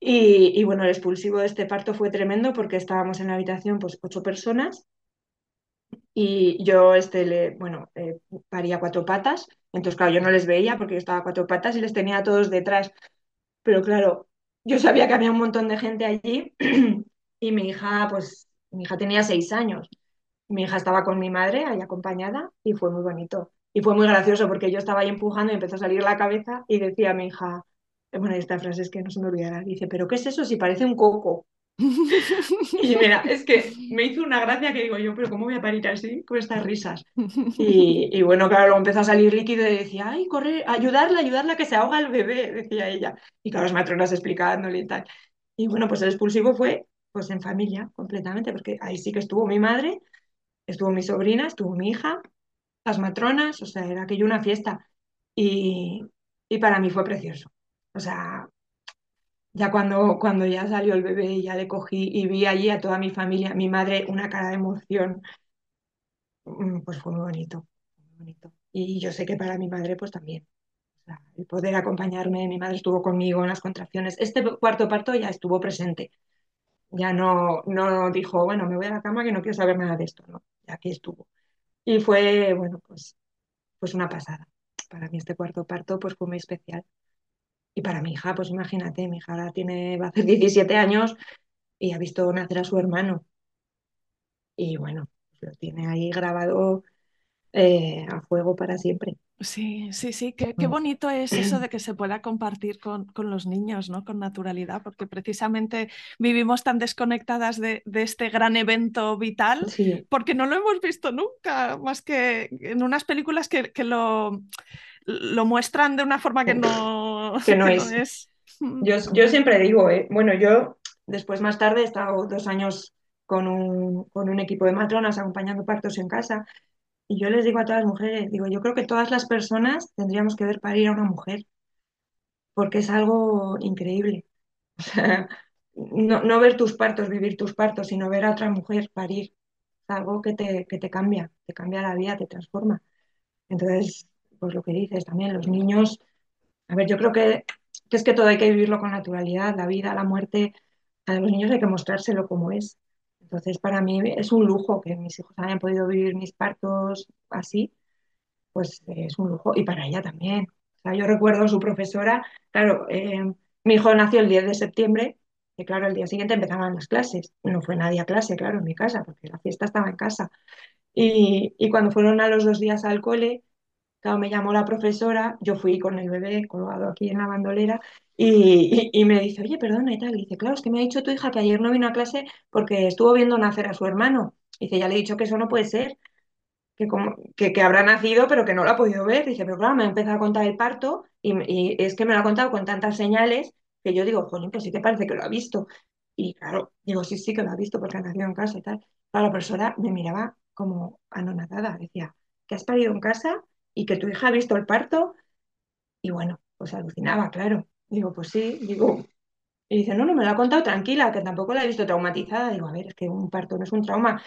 [SPEAKER 1] Y, y bueno, el expulsivo de este parto fue tremendo porque estábamos en la habitación pues ocho personas Y yo, este, le, bueno, eh, paría cuatro patas. Entonces, claro, yo no les veía porque yo estaba a cuatro patas y les tenía a todos detrás. Pero claro, yo sabía que había un montón de gente allí y mi hija, pues, mi hija tenía seis años. Mi hija estaba con mi madre ahí acompañada y fue muy bonito. Y fue muy gracioso porque yo estaba ahí empujando y empezó a salir la cabeza y decía a mi hija, bueno, esta frase es que no se me olvidará, dice, ¿pero qué es eso si parece un coco? Y mira, es que me hizo una gracia que digo yo, pero ¿cómo voy a parir así con estas risas? Y, y bueno, claro, luego empezó a salir líquido y decía, ay, corre, ayudarla, ayudarla que se ahoga el bebé, decía ella. Y claro, las matronas explicándole y tal. Y bueno, pues el expulsivo fue pues en familia completamente, porque ahí sí que estuvo mi madre, Estuvo mi sobrina, estuvo mi hija, las matronas, o sea, era aquello una fiesta. Y, y para mí fue precioso. O sea, ya cuando, cuando ya salió el bebé y ya le cogí y vi allí a toda mi familia, mi madre, una cara de emoción, mm, pues fue muy bonito, muy bonito. Y yo sé que para mi madre, pues también. El poder acompañarme, mi madre estuvo conmigo en las contracciones. Este cuarto parto ya estuvo presente. Ya no, no dijo, bueno, me voy a la cama que no quiero saber nada de esto, ¿no? Ya aquí estuvo. Y fue, bueno, pues, pues una pasada. Para mí este cuarto parto pues fue muy especial. Y para mi hija, pues imagínate, mi hija ahora tiene, va a hacer 17 años y ha visto nacer a su hermano. Y bueno, lo tiene ahí grabado eh, a fuego para siempre.
[SPEAKER 2] Sí, sí, sí, qué, qué, bonito es eso de que se pueda compartir con, con, los niños, ¿no? Con naturalidad, porque precisamente vivimos tan desconectadas de, de este gran evento vital,
[SPEAKER 1] sí.
[SPEAKER 2] porque no lo hemos visto nunca, más que en unas películas que, que lo, lo, muestran de una forma que no,
[SPEAKER 1] que no, que es. no es. Yo, yo, siempre digo, ¿eh? bueno, yo después más tarde he estado dos años con un, con un equipo de matronas acompañando partos en casa y yo les digo a todas las mujeres, digo, yo creo que todas las personas tendríamos que ver parir a una mujer, porque es algo increíble. O sea, no, no, ver tus partos, vivir tus partos, sino ver a otra mujer parir. Es algo que te, que te cambia, te cambia la vida, te transforma. Entonces, pues lo que dices también, los niños, a ver, yo creo que, que es que todo hay que vivirlo con naturalidad, la vida, la muerte, a los niños hay que mostrárselo como es. Entonces, para mí es un lujo que mis hijos hayan podido vivir mis partos así, pues es un lujo. Y para ella también. O sea, yo recuerdo a su profesora, claro, eh, mi hijo nació el 10 de septiembre, y claro, el día siguiente empezaban las clases. No fue nadie a clase, claro, en mi casa, porque la fiesta estaba en casa. Y, y cuando fueron a los dos días al cole, claro, me llamó la profesora, yo fui con el bebé colgado aquí en la bandolera y, y, y, me dice, oye, perdona y tal. Y dice, claro, es que me ha dicho tu hija que ayer no vino a clase porque estuvo viendo nacer a su hermano. Y dice, ya le he dicho que eso no puede ser, que, como, que, que habrá nacido pero que no lo ha podido ver. Dice, pero claro, me ha empezado a contar el parto y, y, es que me lo ha contado con tantas señales que yo digo, jolín, pues sí que parece que lo ha visto. Y claro, digo, sí, sí que lo ha visto porque ha nacido en casa y tal. Claro, la profesora me miraba como anonadada, decía, ¿que has parido en casa? Y que tu hija ha visto el parto. Y bueno, pues alucinaba, claro. Digo, pues sí, digo. Y dice, no, no, me lo ha contado tranquila, que tampoco la he visto traumatizada. Digo, a ver, es que un parto no es un trauma.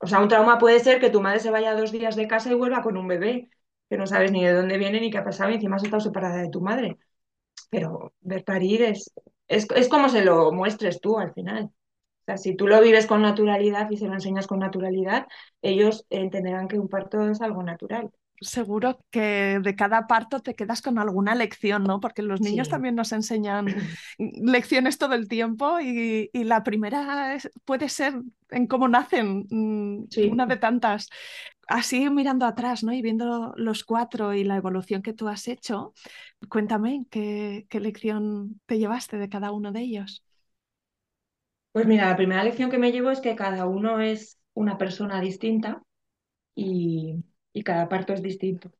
[SPEAKER 1] O sea, un trauma puede ser que tu madre se vaya dos días de casa y vuelva con un bebé, que no sabes ni de dónde viene ni qué ha pasado, y encima has estado separada de tu madre. Pero ver parir es, es, es como se lo muestres tú al final. O sea, si tú lo vives con naturalidad y se lo enseñas con naturalidad, ellos entenderán que un parto es algo natural
[SPEAKER 2] seguro que de cada parto te quedas con alguna lección, ¿no? Porque los niños
[SPEAKER 1] Sí.
[SPEAKER 2] también nos enseñan lecciones todo el tiempo y, y la primera es- puede ser en cómo nacen, mm,
[SPEAKER 1] Sí.
[SPEAKER 2] una de tantas. Así mirando atrás, ¿no? Y viendo los cuatro y la evolución que tú has hecho, cuéntame qué, qué lección te llevaste de cada uno de ellos.
[SPEAKER 1] Pues mira, la primera lección que me llevo es que cada uno es una persona distinta y, y cada parto es distinto. O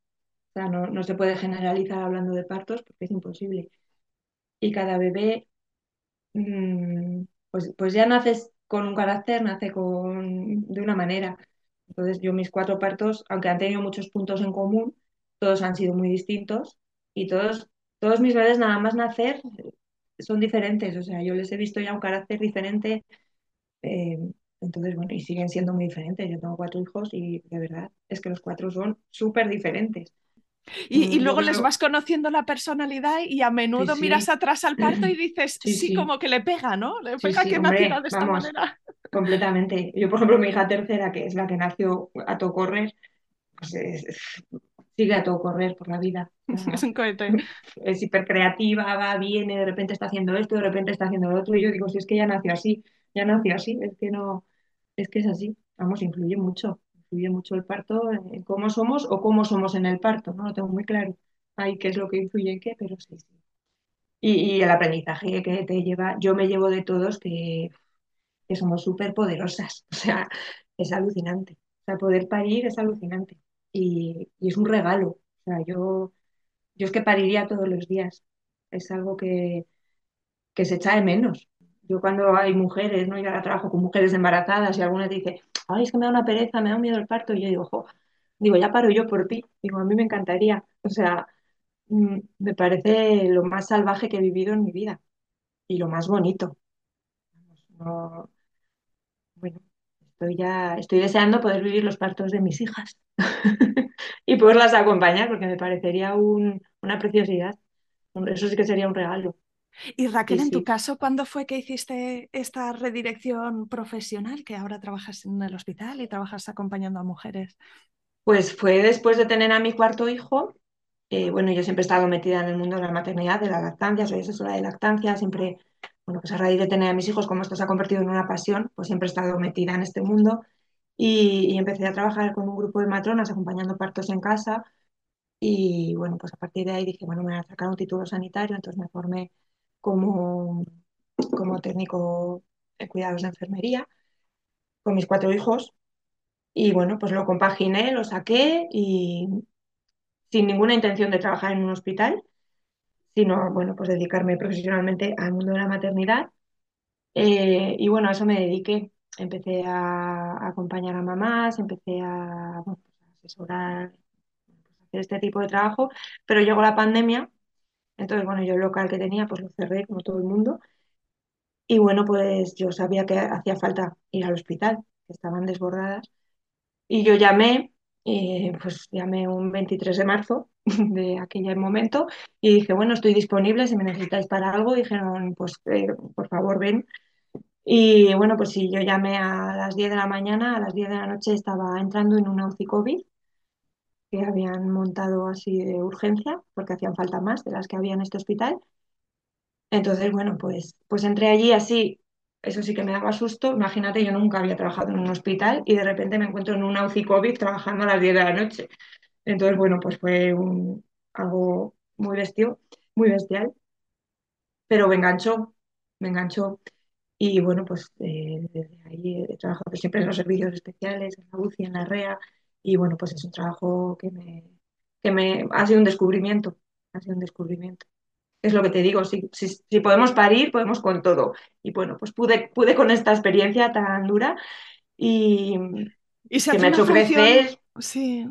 [SPEAKER 1] sea, no, no se puede generalizar hablando de partos porque es imposible. Y cada bebé, mm, pues, pues ya naces con un carácter, nace con, de una manera. Entonces yo mis cuatro partos, aunque han tenido muchos puntos en común, todos han sido muy distintos y todos, todos mis bebés nada más nacer son diferentes. O sea, yo les he visto ya un carácter diferente Eh, entonces, bueno, y siguen siendo muy diferentes. Yo tengo cuatro hijos y de verdad es que los cuatro son súper diferentes.
[SPEAKER 2] Y, y
[SPEAKER 1] Mm,
[SPEAKER 2] luego les vas conociendo la personalidad y a
[SPEAKER 1] sí,
[SPEAKER 2] menudo miras
[SPEAKER 1] sí,
[SPEAKER 2] atrás al parto y dices,
[SPEAKER 1] sí,
[SPEAKER 2] sí,
[SPEAKER 1] sí,
[SPEAKER 2] como que le pega, ¿no? Le
[SPEAKER 1] sí,
[SPEAKER 2] pega
[SPEAKER 1] sí,
[SPEAKER 2] que naciera
[SPEAKER 1] hombre,
[SPEAKER 2] de esta
[SPEAKER 1] vamos,
[SPEAKER 2] manera.
[SPEAKER 1] completamente. Yo, por ejemplo, mi hija tercera, que es la que nació a todo correr, pues es- es- sigue a todo correr por la vida.
[SPEAKER 2] Es un cohete.
[SPEAKER 1] es hipercreativa, va, viene, de repente está haciendo esto, de repente está haciendo lo otro. Y yo digo, si es que ya nació así, ya nació así, es que no, es que es así. Vamos, influye mucho, influye mucho el parto en cómo somos o cómo somos en el parto, no lo tengo muy claro. Ahí qué es lo que influye en qué, pero sí, sí. Y, y el aprendizaje que te lleva, yo me llevo de todos que, que somos súper poderosas, o sea, es alucinante. O sea, poder parir es alucinante y, y es un regalo. O sea, yo, yo es que pariría todos los días. Es algo que, que se echa de menos. Yo cuando hay mujeres, ¿no? Yo ahora trabajo con mujeres embarazadas y alguna te dice, ay, es que me da una pereza, me da un miedo el parto. Y yo digo, jo, digo, ya paro yo por ti. Digo, a mí me encantaría. O sea, mm, me parece lo más salvaje que he vivido en mi vida y lo más bonito. No, bueno, estoy ya, estoy deseando poder vivir los partos de mis hijas y poderlas acompañar porque me parecería un- una preciosidad. Eso sí que sería un regalo.
[SPEAKER 2] Y
[SPEAKER 1] Sí,
[SPEAKER 2] Raquel, en tu
[SPEAKER 1] sí.
[SPEAKER 2] caso, ¿cuándo fue que hiciste esta redirección profesional, que ahora trabajas en el hospital y trabajas acompañando a mujeres?
[SPEAKER 1] Pues fue después de tener a mi cuarto hijo. eh, bueno, yo siempre he estado metida en el mundo de la maternidad, de la lactancia, soy asesora de lactancia, siempre, bueno, pues a raíz de tener a mis hijos, como esto se ha convertido en una pasión, pues siempre he estado metida en este mundo y, y empecé a trabajar con un grupo de matronas acompañando partos en casa y bueno, pues a partir de ahí dije, bueno, me voy a sacar un título sanitario, entonces me formé como, como técnico en cuidados de enfermería con mis cuatro hijos y bueno, pues lo compaginé, lo saqué y sin ninguna intención de trabajar en un hospital, sino bueno, pues dedicarme profesionalmente al mundo de la maternidad. Eh, y bueno, a eso me dediqué. Empecé a, acompañar a mamás, empecé a, pues, asesorar, pues, hacer este tipo de trabajo, pero llegó la pandemia, entonces bueno, yo el local que tenía pues lo cerré como todo el mundo y bueno, pues yo sabía que hacía falta ir al hospital, que estaban desbordadas Y yo llamé, eh, pues llamé un 23 de marzo de aquel momento y dije, bueno, estoy disponible si me necesitáis para algo. dijeron, pues eh, por favor, ven. Y bueno, pues sí, yo llamé a las 10 de la mañana, a las 10 de la noche estaba entrando en una UCI COVID que habían montado así de urgencia porque hacían falta más de las que había en este hospital. Entonces, bueno, pues, pues entré allí así, eso sí que me daba susto. Imagínate, yo nunca había trabajado en un hospital y de repente me encuentro en una UCI COVID trabajando a las 10 de la noche. Entonces, bueno, pues fue un, algo muy bestio, muy bestial, pero me enganchó, me enganchó. Y bueno, pues eh, desde ahí he trabajado siempre en los servicios especiales, en la UCI, en la REA, y bueno, pues es un trabajo que me, que me ha sido un descubrimiento, ha sido un descubrimiento. Es lo que te digo, si, si, si podemos parir, podemos con todo. Y bueno, pues pude, pude con esta experiencia tan dura y
[SPEAKER 2] Y se
[SPEAKER 1] que me ha hecho
[SPEAKER 2] función,
[SPEAKER 1] crecer.
[SPEAKER 2] sí,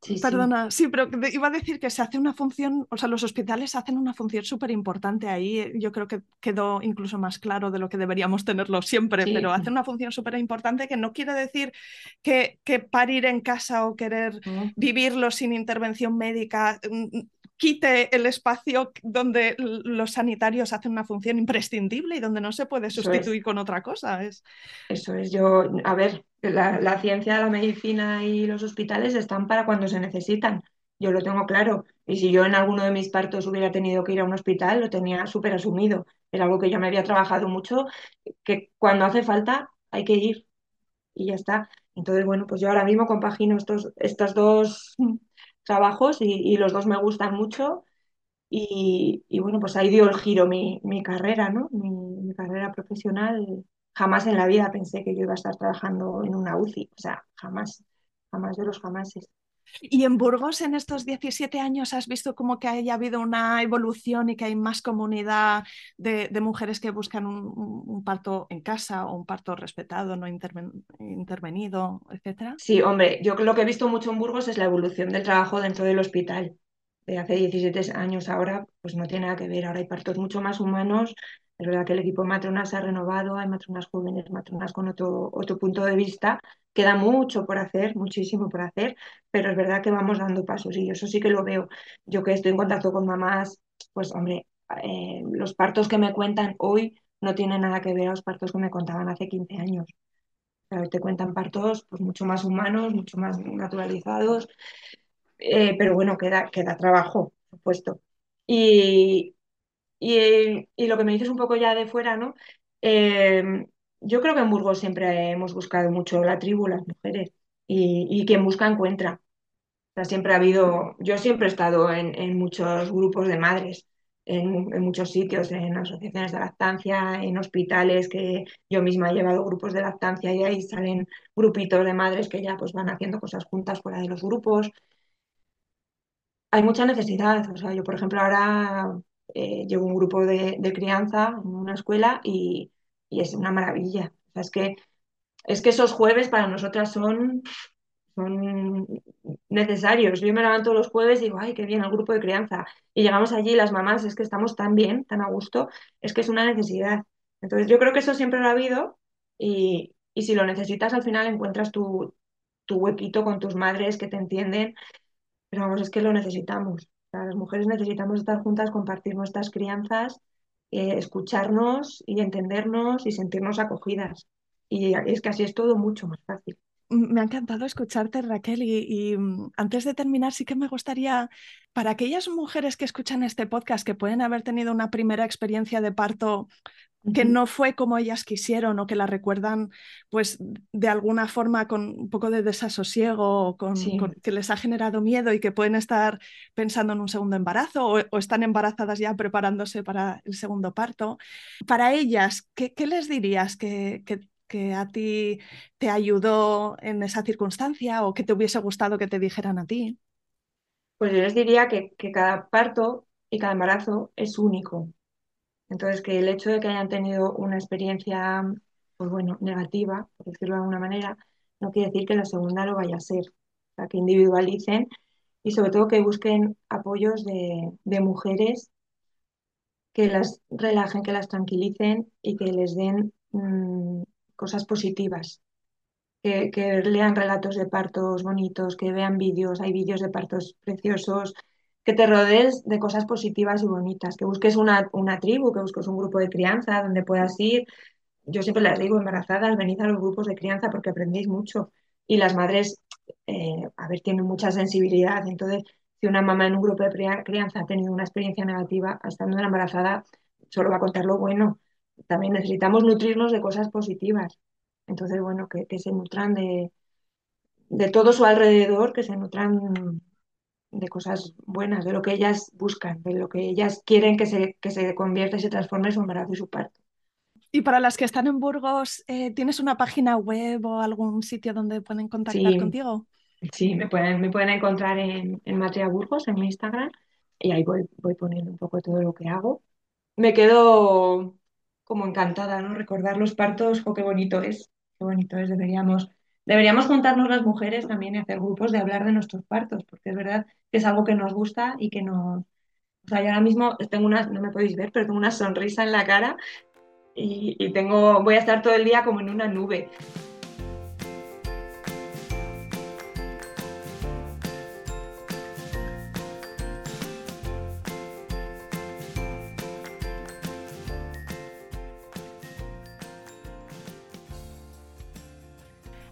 [SPEAKER 1] Sí,
[SPEAKER 2] perdona, sí, pero iba a decir que se hace una función, o sea, los hospitales hacen una función súper importante ahí. Yo creo que quedó incluso más claro de lo que deberíamos tenerlo siempre, pero hacen una función súper importante que no quiere decir que, que parir en casa o querer vivirlo sin intervención médica mm, quite el espacio donde los sanitarios hacen una función imprescindible y donde no se puede
[SPEAKER 1] es.
[SPEAKER 2] sustituir con otra cosa. Es...
[SPEAKER 1] Eso es, yo, a ver, la, la ciencia, la medicina y los hospitales están para cuando se necesitan. Yo lo tengo claro. Y si yo en alguno de mis partos hubiera tenido que ir a un hospital, lo tenía súper asumido. Era algo que yo me había trabajado mucho, que cuando hace falta hay que ir y ya está. Entonces, bueno, pues yo ahora mismo compagino estos, estos dos trabajos y, los dos me gustan mucho. Y, y bueno, pues ahí dio el giro mi, mi carrera, ¿no? Mi carrera profesional. Jamás en la vida pensé que yo iba a estar trabajando en una UCI. O sea, jamás, jamás de los jamases.
[SPEAKER 2] Y en Burgos, en estos 17 años, ¿has visto como que haya habido una evolución y que hay más comunidad de, de mujeres que buscan un, parto en casa o un parto respetado, no interven- intervenido, etcétera?
[SPEAKER 1] Sí, hombre, yo lo que he visto mucho en Burgos es la evolución del trabajo dentro del hospital. De hace 17 años ahora, pues no tiene nada que ver. Ahora hay partos mucho más humanos. Es verdad que el equipo de matronas se ha renovado, hay matronas jóvenes, matronas con otro, otro punto de vista. Queda mucho por hacer, muchísimo por hacer, pero es verdad que vamos dando pasos y eso sí que lo veo. Yo que estoy en contacto con mamás, pues hombre, eh, los partos que me cuentan hoy no tienen nada que ver a los partos que me contaban hace 15 años. Claro, te cuentan partos pues, mucho más humanos, mucho más naturalizados, eh, pero bueno, queda, queda trabajo, por supuesto. Y, y, y lo que me dices un poco ya de fuera, ¿no? Eh, yo creo que en Burgos siempre hemos buscado mucho la tribu, las mujeres, y, y quien busca encuentra sea, siempre ha habido, yo siempre he estado en, en muchos grupos de madres, en, en muchos sitios, en asociaciones de lactancia, en hospitales, que yo misma he llevado grupos de lactancia y ahí salen grupitos de madres que ya pues van haciendo cosas juntas fuera de los grupos. Hay mucha necesidad, o sea, yo por ejemplo ahora eh, llevo un grupo de, de crianza en una escuela y, y es una maravilla. O sea, es que es que esos jueves para nosotras son, son necesarios. Yo me levanto los jueves y digo, ay, qué bien, el grupo de crianza. Y llegamos allí, las mamás, es que estamos tan bien, tan a gusto, es que es una necesidad. Entonces yo creo que eso siempre lo ha habido y, y si lo necesitas al final encuentras tu, tu huequito con tus madres que te entienden, pero vamos, es que lo necesitamos. Las mujeres necesitamos estar juntas, compartir nuestras crianzas, eh, escucharnos y entendernos y sentirnos acogidas. Y es que así es todo mucho más fácil.
[SPEAKER 2] Me ha encantado escucharte, Raquel, y, mm, antes de terminar, sí que me gustaría, para aquellas mujeres que escuchan este podcast, que pueden haber tenido una primera experiencia de parto que no fue como ellas quisieron o que la recuerdan pues de alguna forma con un poco de desasosiego o con, que les ha generado miedo y que pueden estar pensando en un segundo embarazo o, están embarazadas ya preparándose para el segundo parto. Para ellas, ¿qué, les dirías que, que, a ti te ayudó en esa circunstancia o que te hubiese gustado que te dijeran a ti?
[SPEAKER 1] Pues yo les diría que, que cada parto y cada embarazo es único entonces, que el hecho de que hayan tenido una experiencia, pues bueno, negativa, por decirlo de alguna manera, no quiere decir que la segunda lo vaya a ser. Que individualicen y sobre todo que busquen apoyos de, mujeres que las relajen, que las tranquilicen y que les den mm, cosas positivas. Que, que, lean relatos de partos bonitos, que vean vídeos, hay vídeos de partos preciosos, que te rodees de cosas positivas y bonitas, que busques una, una tribu, que busques un grupo de crianza donde puedas ir. Yo siempre les digo, embarazadas, venid a los grupos de crianza porque aprendéis mucho. Y las madres, eh, a ver, tienen mucha sensibilidad. Entonces, si una mamá en un grupo de crianza ha tenido una experiencia negativa, estando embarazada, solo va a contar lo bueno. También necesitamos nutrirnos de cosas positivas. Entonces, bueno, que, que se nutran de, de todo su alrededor, que se nutran de cosas buenas, de lo que ellas buscan, de lo que ellas quieren que se, que se convierta y se transforme su embarazo y su parto.
[SPEAKER 2] Y para las que están en Burgos, eh, ¿tienes una página web o algún sitio donde pueden contactar contigo?
[SPEAKER 1] Sí, me pueden, me pueden encontrar en, en Matria Burgos, en mi Instagram, y ahí voy, voy poniendo un poco todo lo que hago. Me quedo como encantada, ¿no? Recordar los partos, oh, qué bonito es, qué bonito es, deberíamos Deberíamos juntarnos las mujeres también y hacer grupos de hablar de nuestros partos, porque es verdad que es algo que nos gusta y que nos... O sea, yo ahora mismo tengo una, no me podéis ver, pero tengo una sonrisa en la cara y, y tengo, voy a estar todo el día como en una nube.